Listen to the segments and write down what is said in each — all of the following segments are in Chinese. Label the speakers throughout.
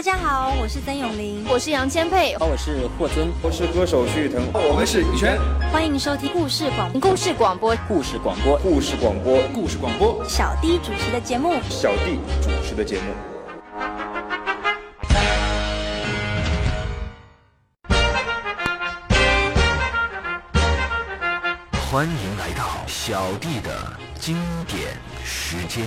Speaker 1: 大家好，我是曾永林，
Speaker 2: 我是杨千佩，
Speaker 3: 我是霍尊，
Speaker 4: 我是歌手徐誉腾，
Speaker 5: 我们是羽泉。
Speaker 1: 欢迎收听故事广
Speaker 2: 故事广播。
Speaker 3: 故事广播。
Speaker 4: 故事广播。
Speaker 5: 故事广播。
Speaker 1: 小弟主持的节目。
Speaker 4: 小弟主持的节目。
Speaker 6: 欢迎来到小弟的经典时间。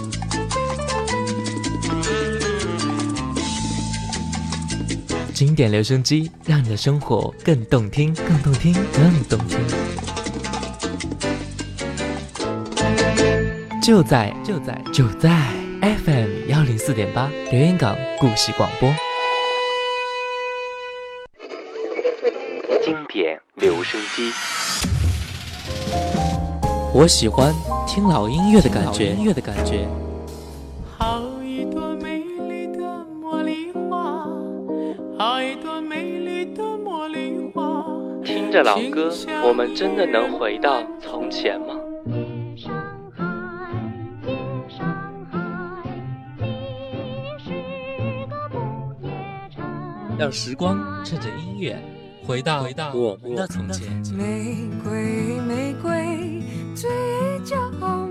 Speaker 7: 经典留声机，让你的生活更动听，更动听，更动听。就在就在就在 FM 幺零四点八，留言港故事广播。
Speaker 6: 经典留声机，
Speaker 7: 我喜欢听老音乐的感觉，音乐的感觉。听着老歌，我们真的能回到从前吗？让时光趁着音乐回到回到我们的从前。
Speaker 8: 玫瑰，玫瑰，最娇美。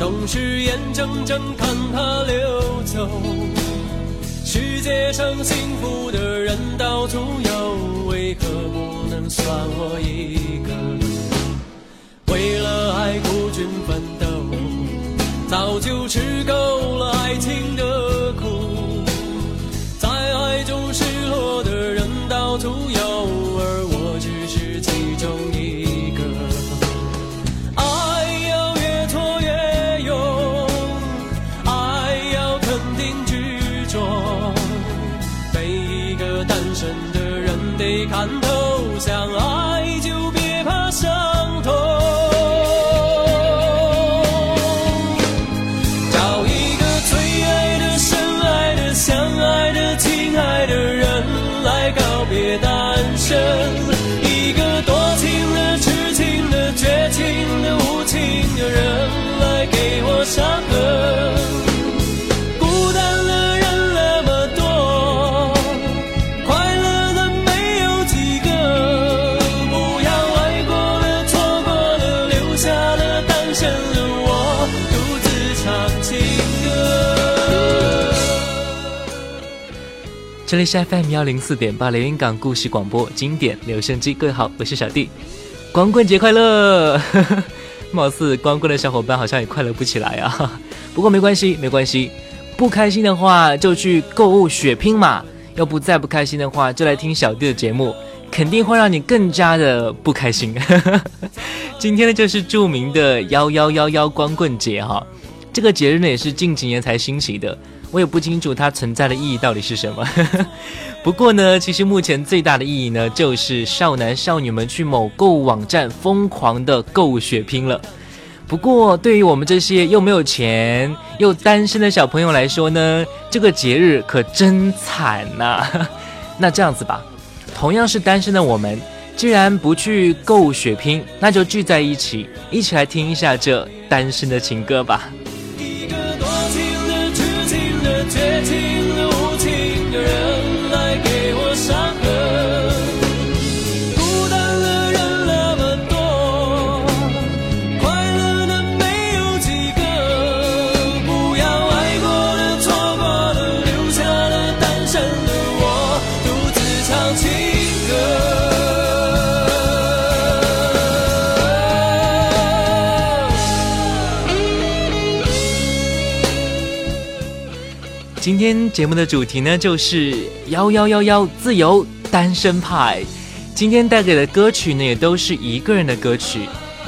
Speaker 9: 总是眼睁睁看它流走。世界上幸福的人到处有，为何不能算我一个？为了爱孤军奋斗，早就吃够了爱情的
Speaker 7: 这里是 FM 幺零四点八连云港故事广播经典留声机，各位好，我是小弟，光棍节快乐！貌似光棍的小伙伴好像也快乐不起来啊，不过没关系，没关系，不开心的话就去购物血拼嘛，要不再不开心的话就来听小弟的节目，肯定会让你更加的不开心。今天呢就是著名的幺幺幺幺光棍节哈，这个节日呢也是近几年才兴起的。我也不清楚它存在的意义到底是什么。不过呢，其实目前最大的意义呢，就是少男少女们去某购物网站疯狂的购物血拼了。不过，对于我们这些又没有钱又单身的小朋友来说呢，这个节日可真惨呐、那这样子吧，同样是单身的我们，既然不去购物血拼，那就聚在一起，一起来听一下这单身的情歌吧。今天节目的主题呢，就是幺幺幺幺自由单身派。今天带给的歌曲呢，也都是一个人的歌曲，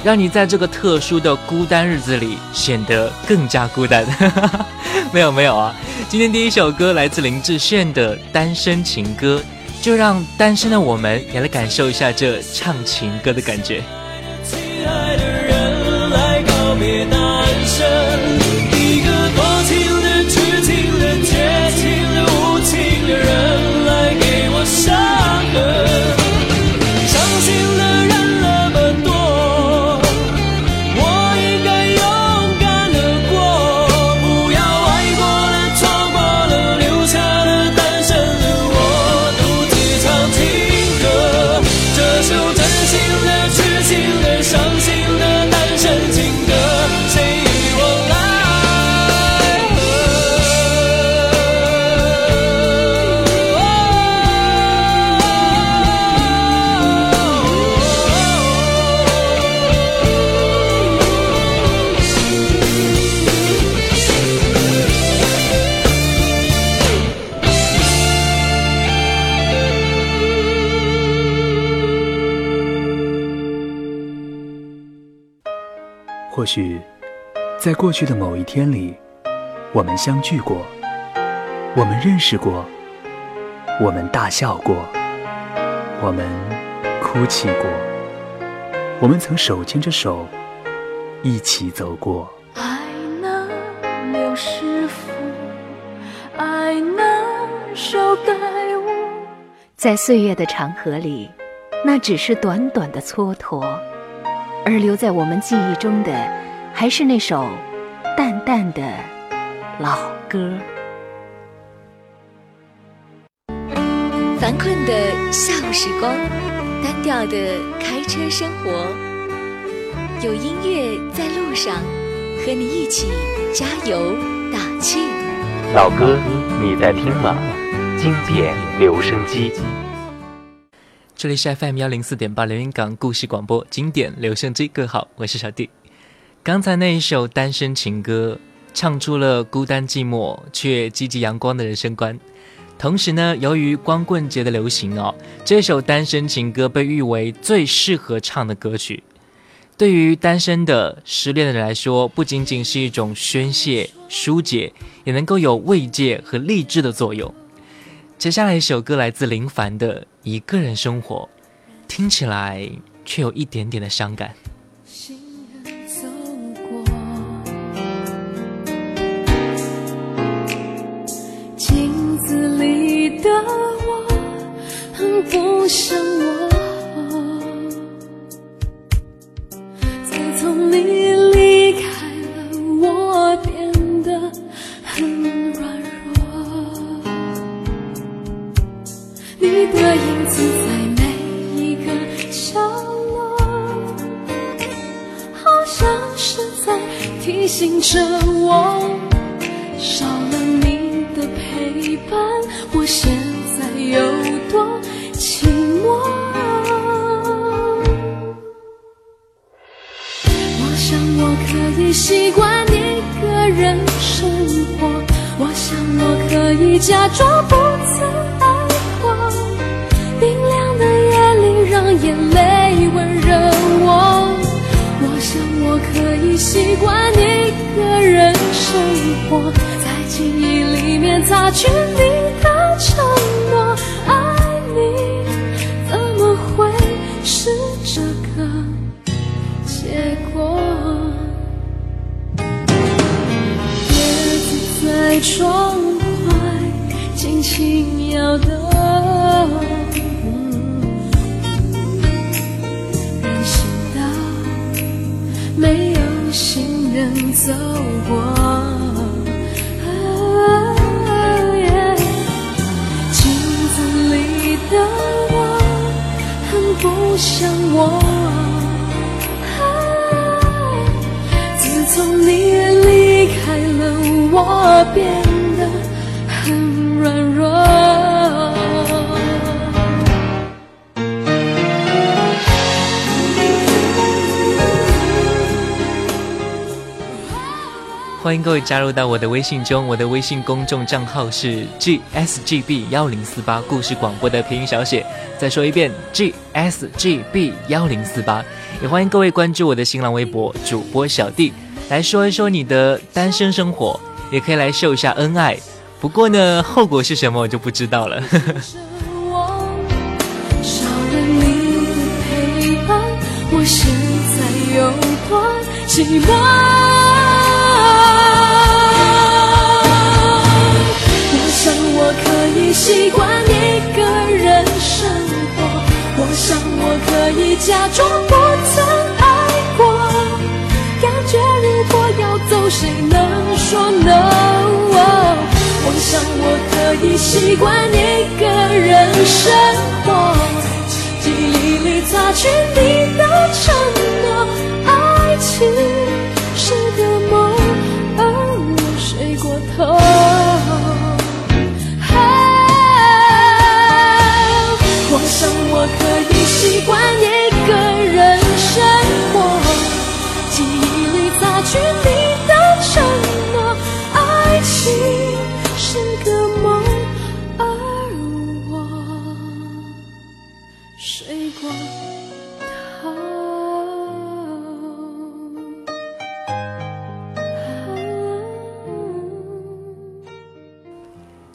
Speaker 7: 让你在这个特殊的孤单日子里显得更加孤单。没有没有啊，今天第一首歌来自林志炫的《单身情歌》，就让单身的我们也来感受一下这唱情歌的感觉。
Speaker 9: 亲爱的人来告别单身，
Speaker 2: 或许，在过去的某一天里，我们相聚过，我们认识过，我们大笑过，我们哭泣过，我们曾手牵着手一起走过。
Speaker 8: 爱能留师傅，爱能捎带我。
Speaker 3: 在岁月的长河里，那只是短短的蹉跎，而留在我们记忆中的，还是那首淡淡的老歌。
Speaker 5: 烦困的下午时光，单调的开车生活，有音乐在路上，和你一起加油打气。
Speaker 6: 老歌，你在听吗？经典留声机。
Speaker 7: 这里是 FM 幺零四点八连云港故事广播经典留声机，各位好，我是小弟。刚才那一首单身情歌，唱出了孤单寂寞却积极阳光的人生观。同时呢，由于光棍节的流行哦，这首单身情歌被誉为最适合唱的歌曲。对于单身的、失恋的人来说，不仅仅是一种宣泄、疏解，也能够有慰藉和励志的作用。接下来一首歌来自林凡的《一个人生活》，听起来却有一点点的伤感。
Speaker 8: 镜子里的我很不像我。醒着我，少了你的陪伴，我现在有多寂寞。我想我可以习惯一个人生活，我想我可以假装不曾爱过。冰凉的夜里，让眼泪温。我可以习惯一个人生活，在记忆里面擦去你的承诺。爱你怎么会是这个结果？叶子在窗外轻轻摇动。人走过。镜子里的我很不像我。自从你离开了，我变
Speaker 7: 欢迎各位加入到我的微信中，我的微信公众账号是 gsgb 幺零四八故事广播的拼音小写。再说一遍，gsgb 幺零四八。也欢迎各位关注我的新浪微博主播小弟，来说一说你的单身生活，也可以来秀一下恩爱。不过呢，后果是什么我就不知道了。
Speaker 8: 少了你的陪伴，我现在有多寂寞？我可以习惯一个人生活，我想我可以假装不曾爱过。感觉如果要走，谁能说 no？我想我可以习惯一个人生活，记忆里擦去你的承诺，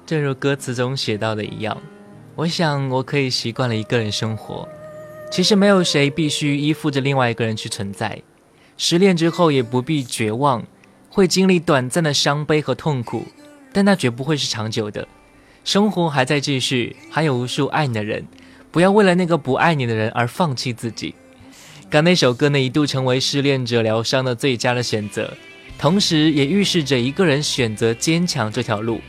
Speaker 7: 正如歌词中写到的一样，我想我可以习惯了一个人生活。其实没有谁必须依附着另外一个人去存在。失恋之后也不必绝望，会经历短暂的伤悲和痛苦，但那绝不会是长久的。生活还在继续，还有无数爱你的人。不要为了那个不爱你的人而放弃自己。刚那首歌呢，一度成为失恋者疗伤的最佳的选择，同时也预示着一个人选择坚强这条路。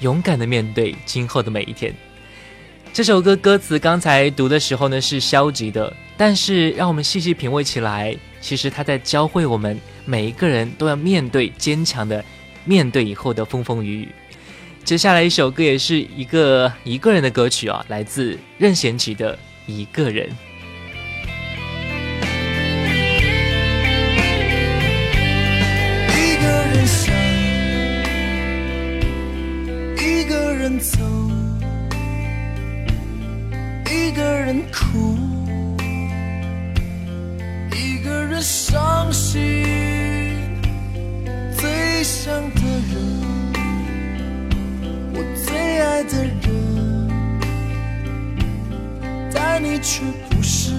Speaker 7: 勇敢的面对今后的每一天。这首歌歌词刚才读的时候呢是消极的，但是让我们细细品味起来，其实它在教会我们每一个人都要面对坚强的面对以后的风风雨雨。接下来一首歌也是一个一个人的歌曲啊，来自任贤齐的《一个人》。
Speaker 10: 最想的人，我最爱的人，但你却不是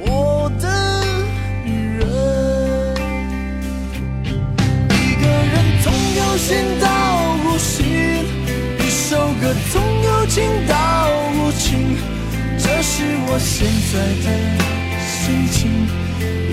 Speaker 10: 我的女人。一个人从有心到无心，一首歌从有情到无情，这是我现在的心情，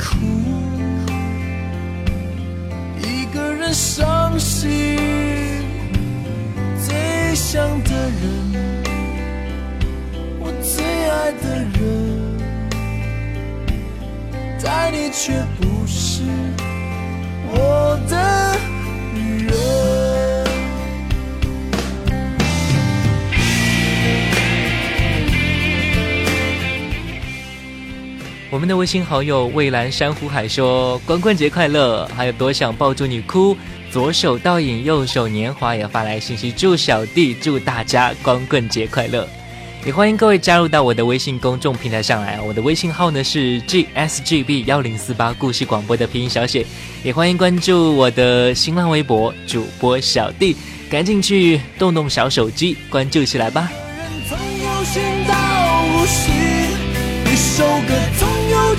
Speaker 10: 哭，一个人伤心。最想的人，我最爱的人。但你却不是
Speaker 7: 们的微信好友蔚蓝珊瑚海说：“光棍节快乐！”还有多想抱住你哭，左手倒影，右手年华也发来信息，祝小弟，祝大家光棍节快乐。也欢迎各位加入到我的微信公众平台上来啊！我的微信号呢是 gsgb 幺零四八故事广播的拼音小写，也欢迎关注我的新浪微博主播小弟，赶紧去动动小手机关注起来吧。
Speaker 10: 一首歌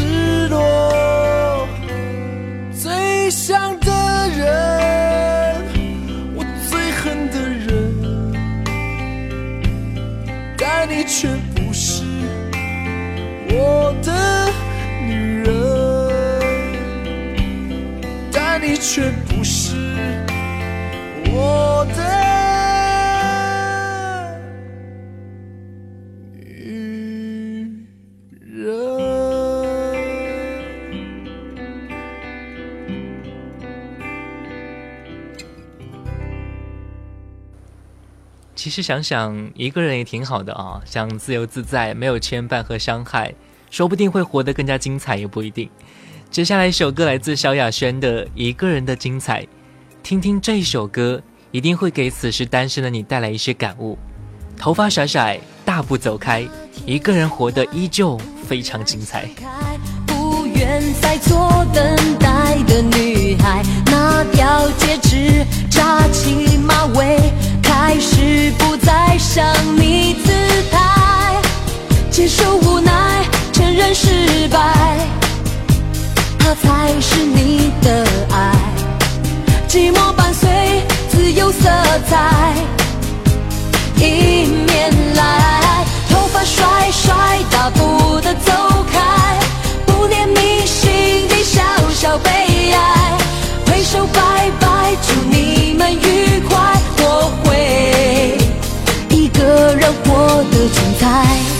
Speaker 10: 失落，最想的人，我最恨的人，但你却不是我的女人。但你却不是我的
Speaker 7: 其实想想，一个人也挺好的啊，想自由自在，没有牵绊和伤害，说不定会活得更加精彩，也不一定。接下来一首歌来自萧亚轩的《一个人的精彩》，听听这首歌，一定会给此时单身的你带来一些感悟。头发甩甩，大步走开，一个人活得依旧非常精彩。
Speaker 11: 不愿再做等待的女孩，拿掉戒指，扎起马尾，开始不再想你姿态，接受无奈，承认失败。他才是你的爱，寂寞伴随自由色彩，迎面来，头发甩甩，大步的走开，不念你心底小小悲哀，挥手拜拜，祝你们愉我的精彩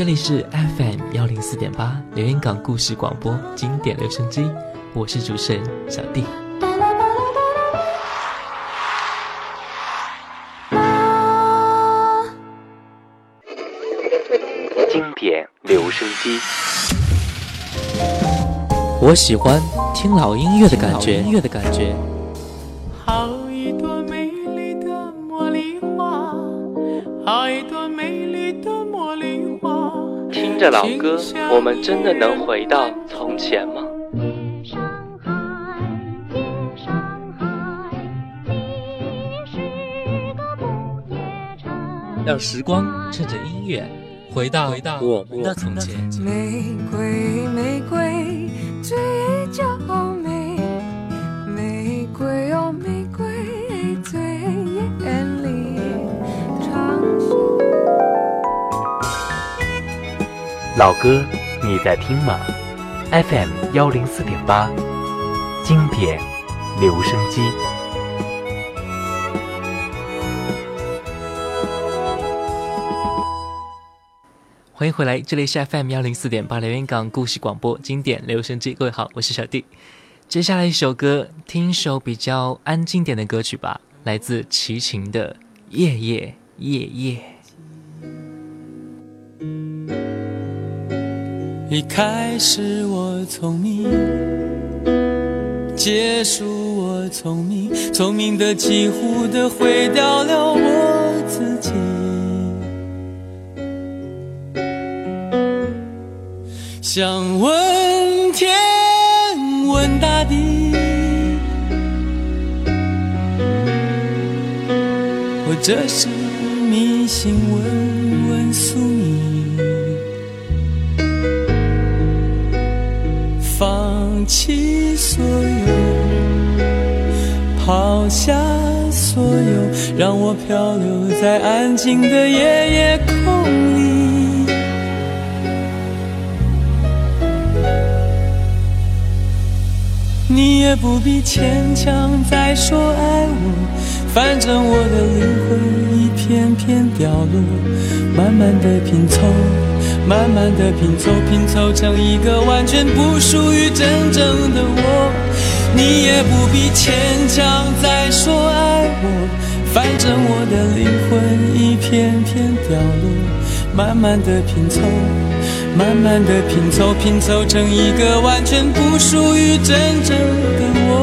Speaker 7: 这里是 FM 幺零四点八连云港故事广播经典留声机，我是主持人小弟。
Speaker 6: 经典留声机，
Speaker 7: 我喜欢听老音乐的感觉。音乐的感觉。着老歌，我们真的能回到从前吗？让时光趁着音乐回到回到我们的从前。
Speaker 8: 玫瑰，玫瑰，最娇美。
Speaker 6: 老歌，你在听吗？FM 幺零四点八，经典留声机。
Speaker 7: 欢迎回来，这里是 FM 幺零四点八连云港故事广播经典留声机。各位好，我是小弟。接下来一首歌，听一首比较安静点的歌曲吧，来自齐秦的《夜夜夜夜》。
Speaker 9: 一开始我聪明，结束我聪明，聪明的几乎的毁掉了我自己。想问天，问大地，或者是迷信，问让我漂流在安静的夜夜空里。你也不必牵强再说爱我，反正我的灵魂一片片掉落，慢慢的拼凑，慢慢的拼凑，拼凑成一个完全不属于真正的我。你也不必牵强再说爱我，反正我的灵魂一片片凋落，慢慢的拼凑。慢慢的拼凑，拼凑成一个完全不属于真正的我。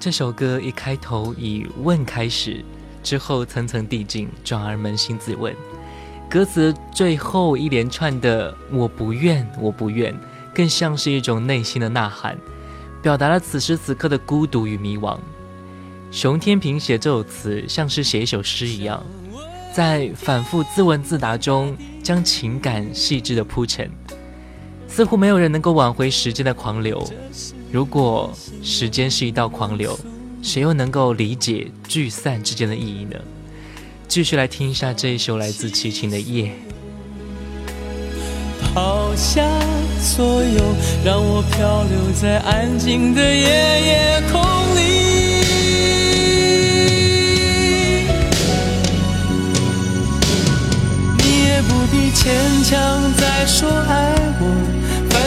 Speaker 7: 这首歌一开头以问开始。之后层层递进，转而扪心自问。歌词最后一连串的“我不愿，我不愿”，更像是一种内心的呐喊，表达了此时此刻的孤独与迷惘。熊天平写这首词，像是写一首诗一样，在反复自问自答中，将情感细致的铺陈。似乎没有人能够挽回时间的狂流。如果时间是一道狂流，谁又能够理解聚散之间的意义呢？继续来听一下这一首来自齐秦的《夜》。
Speaker 9: 抛下所有，让我漂流在安静的夜夜空里。你也不必牵强再说爱我，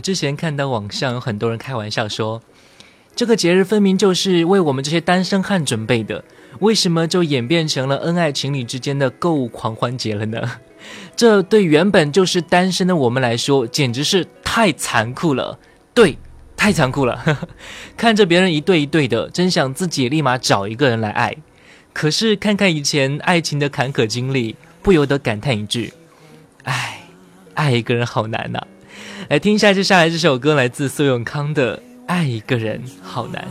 Speaker 7: 之前看到网上有很多人开玩笑说，这个节日分明就是为我们这些单身汉准备的，为什么就演变成了恩爱情侣之间的购物狂欢节了呢？这对原本就是单身的我们来说，简直是太残酷了。对，太残酷了。看着别人一对一对的，真想自己立马找一个人来爱。可是看看以前爱情的坎坷经历，不由得感叹一句：唉，爱一个人好难呐、来听一下接下来这首歌，来自苏永康的《爱一个人好难》。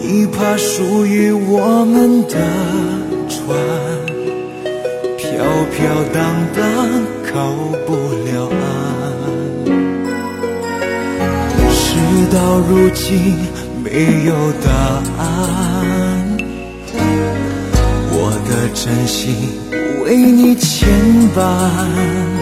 Speaker 10: 你怕属于我们的船飘飘荡荡靠不了岸，事到如今没有答案，我的真心为你牵绊。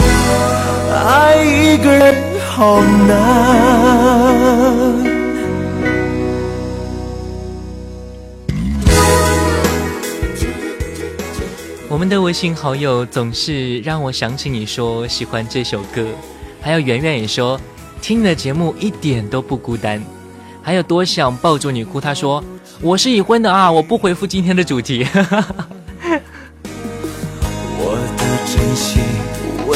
Speaker 10: 爱一个人好难。
Speaker 7: 我们的微信好友总是让我想起你说喜欢这首歌，还有圆圆也说听你的节目一点都不孤单，还有多想抱住你哭。他说我是已婚的啊，我不回复今天的主题。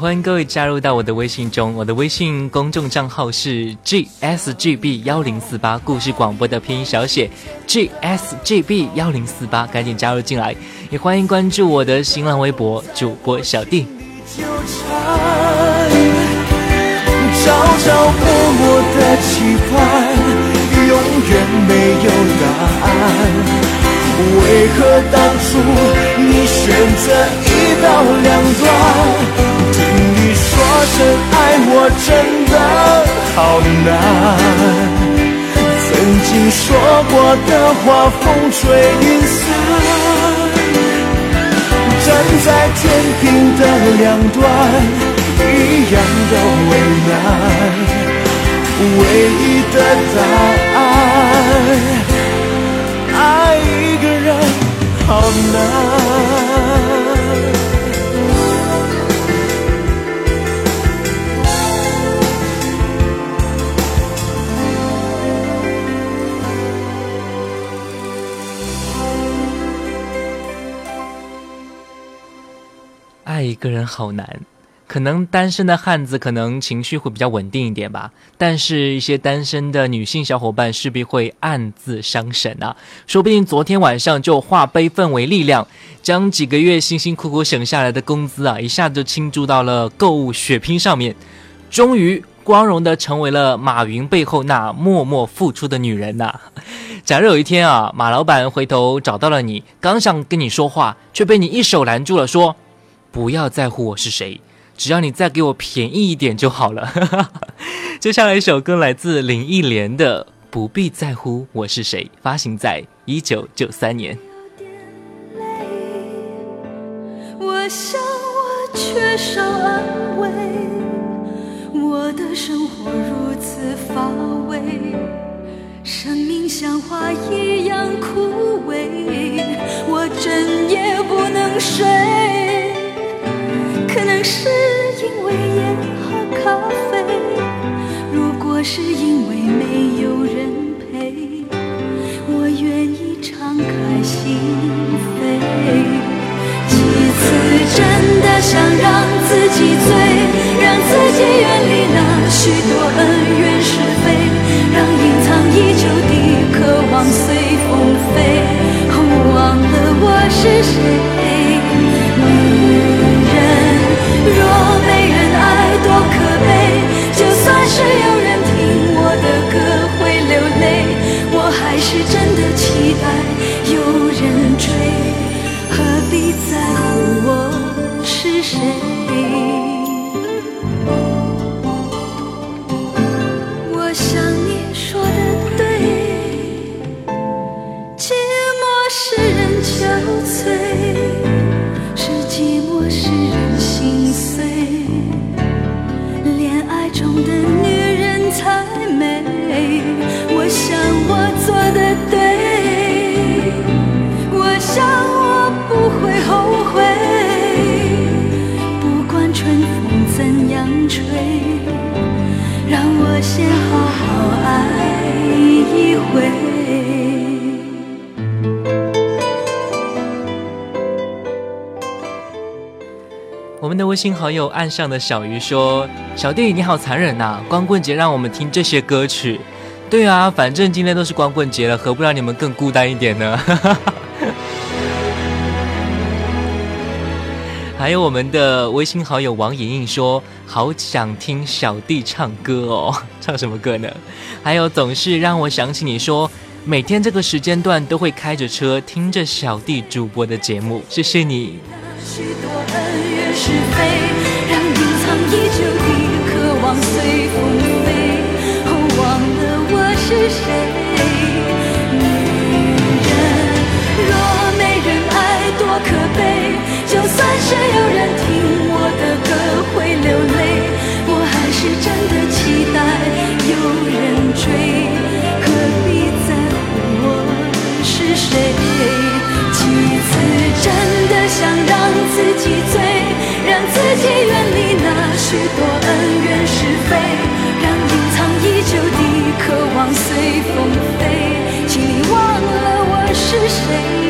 Speaker 7: 欢迎各位加入到我的微信中，我的微信公众账号是 gsgb 幺零四八故事广播的拼音小写 gsgb 幺零四八，赶紧加入进来。也欢迎关注我的新浪微博主播小弟。
Speaker 10: 朝朝暮暮的期盼，永远没有答案。为何当初你选择一刀两断？听你说声爱我真的好难。曾经说过的话，风吹云散。站在天平的两端，一样的为难，唯一的答案，爱一个人好难。
Speaker 7: 好难，可能单身的汉子可能情绪会比较稳定一点吧，但是一些单身的女性小伙伴势必会暗自伤神啊！说不定昨天晚上就化悲愤为力量，将几个月辛辛苦苦省下来的工资啊，一下子就倾注到了购物血拼上面，终于光荣的成为了马云背后那默默付出的女人呐！假如有一天啊，马老板回头找到了你，刚想跟你说话，却被你一手拦住了，说。不要在乎我是谁，只要你再给我便宜一点就好了。接下来一首歌来自林忆莲的《不必在乎我是谁》，发行在一九九三年。
Speaker 8: 我想我缺少安慰，我的生活如此乏味，生命像花一样枯萎，我整夜不能睡。是谁。
Speaker 7: 微信好友岸上的小鱼说：“小弟你好残忍呐！光棍节让我们听这些歌曲。对啊，反正今天都是光棍节了，何不让你们更孤单一点呢？” 还有我们的微信好友王莹莹说：“好想听小弟唱歌哦，唱什么歌呢？”还有总是让我想起你说，每天这个时间段都会开着车听着小弟主播的节目，谢谢你。是非，让隐藏已久的渴望随风飞，忘了我是谁。且远离那许多恩怨是非，让隐藏已久的
Speaker 8: 渴望随风飞。请你忘了我是谁。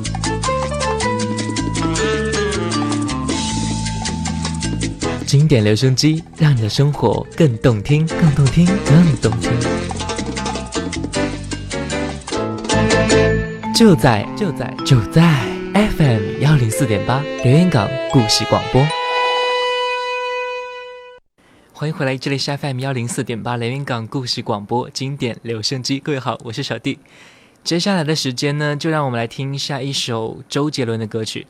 Speaker 7: 经典留声机，让你的生活更动听，更动听，更动听。就在就在就在 FM 幺零四点八留言港故事广播。欢迎回来，这里是 FM 幺零四点八连云港故事广播经典留声机。各位好，我是小弟。接下来的时间呢，就让我们来听下一首周杰伦的歌曲。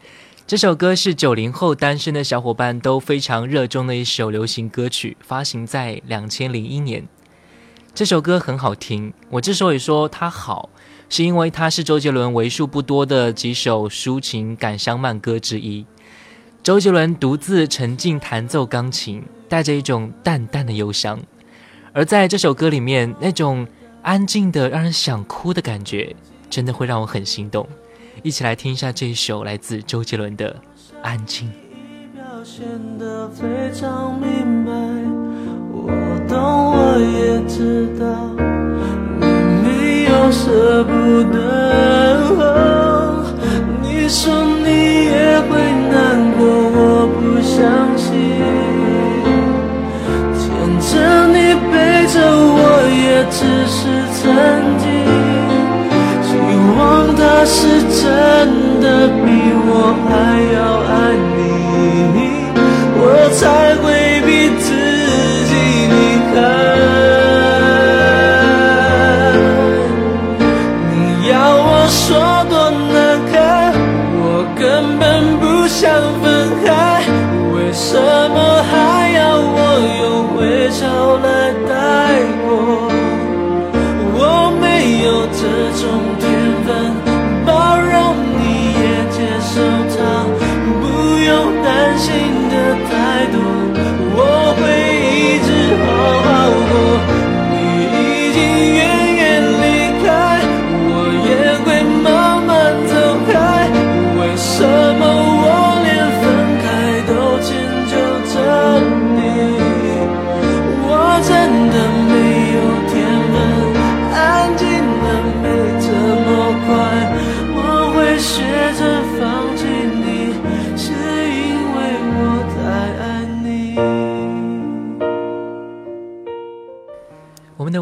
Speaker 7: 这首歌是九零后单身的小伙伴都非常热衷的一首流行歌曲，发行在两千零一年。这首歌很好听，我之所以说它好，是因为它是周杰伦为数不多的几首抒情感伤慢歌之一。周杰伦独自沉浸弹奏钢琴，带着一种淡淡的忧伤，而在这首歌里面，那种安静的让人想哭的感觉，真的会让我很心动。一起来听一下这一首来自周杰伦的《安静》。
Speaker 9: 表现得非常明白，我懂，我也知道，你没有舍不得。你说你也会难过，我不相信。牵着你背着我，也只是曾经。他是真的比我还要爱。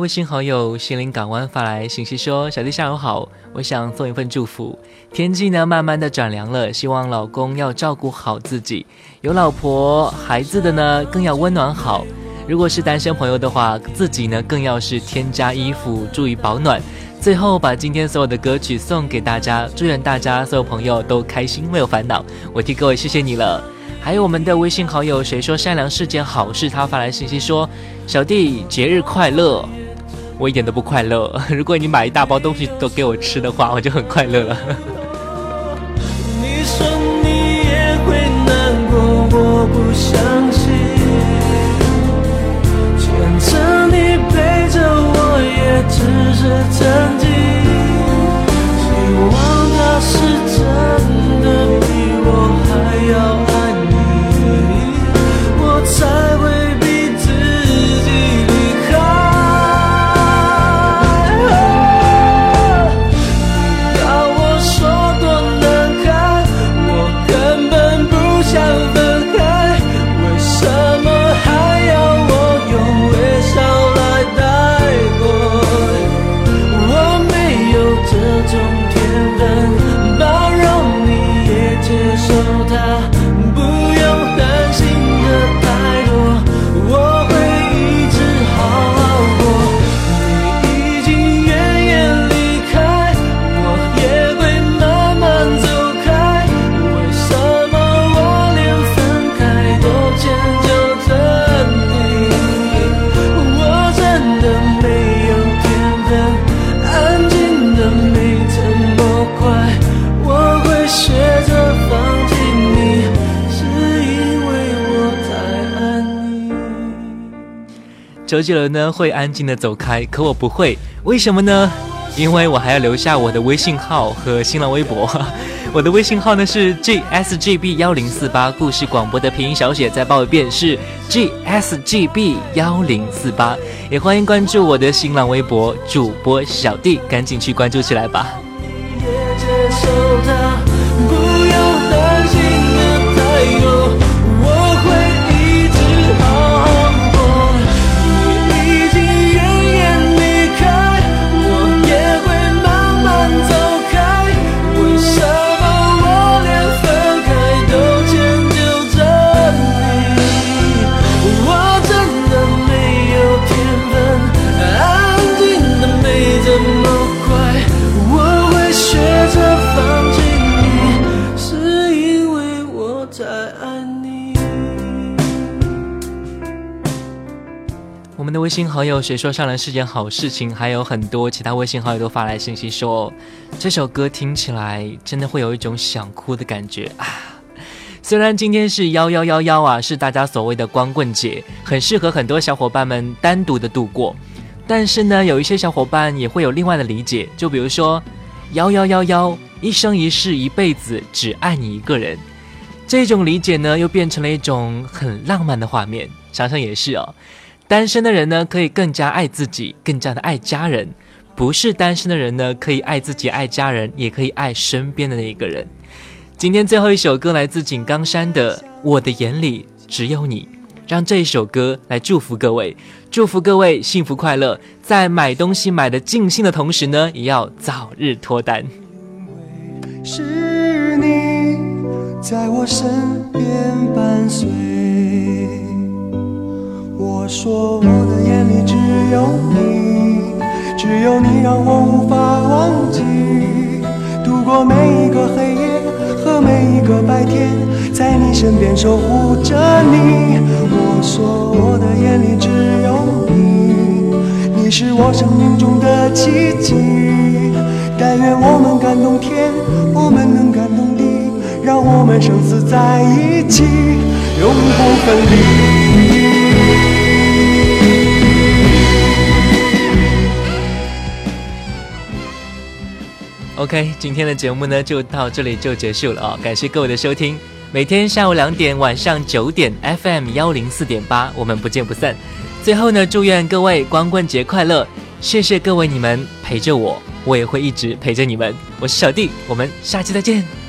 Speaker 9: 新好
Speaker 7: 友心灵港湾发来信息说：“小弟下午好，我想送一份祝福。天气呢慢慢的转凉了，希望老公要照顾好自己，有老婆孩子的呢更要温暖好。如果是单身朋友的话，自己呢更要是添加衣服，注意保暖。最后把今天所有的歌曲送给大家，祝愿大家所有朋友都开心，没有烦恼。我替各位谢谢你了。”还有我们的微信好友，谁说善良是件好事？他发来信息说：“小弟节日快乐。”我一点都不快乐。如果你买一大包东西都给我吃的话，我就很快乐了。
Speaker 9: 你说你也会难过，我不相信。牵着你陪着我，也只是曾经。希望他是
Speaker 7: 周杰伦呢会安静的走开，可我不会，为什么呢？因为我还要留下我的微信号和新浪微博。我的微信号呢是 gsgb 幺零四八，故事广播的拼音小写再报一遍是 gsgb 幺零四八，也欢迎关注我的新浪微博主播小弟，赶紧去关注起来吧。微信好友谁说上来是件好事情，还有很多其他微信好友都发来信息说，这首歌听起来真的会有一种想哭的感觉啊。虽然今天是幺幺幺幺啊，是大家所谓的光棍节，很适合很多小伙伴们单独的度过，但是呢，有一些小伙伴也会有另外的理解，就比如说幺幺幺幺，一生一世一辈子只爱你一个人，这种理解呢，又变成了一种很浪漫的画面。想想也是哦。单身的人呢，可以更加爱自己，更加的爱家人；不是单身的人呢，可以爱自己、爱家人，也可以爱身边的那一个人。今天最后一首歌来自井冈山的《我的眼里只有你》，让这一首歌来祝福各位，祝福各位幸福快乐，在买东西买的尽兴的同时呢，也要早日脱单。
Speaker 12: 是你在我身边伴随。说我的眼里只有你，只有你让我无法忘记。度过每一个黑夜和每一个白天，在你身边守护着你。我说我的眼里只有你，你是我生命中的奇迹。但愿我们感动天，我们能感动地，让我们生死在一起，永不分离。
Speaker 7: OK，今天的节目呢就到这里就结束了啊，感谢各位的收听。每天下午两点、晚上九点，FM 幺零四点八，我们不见不散。最后呢，祝愿各位光棍节快乐！谢谢各位你们陪着我，我也会一直陪着你们。我是小弟，我们下期再见。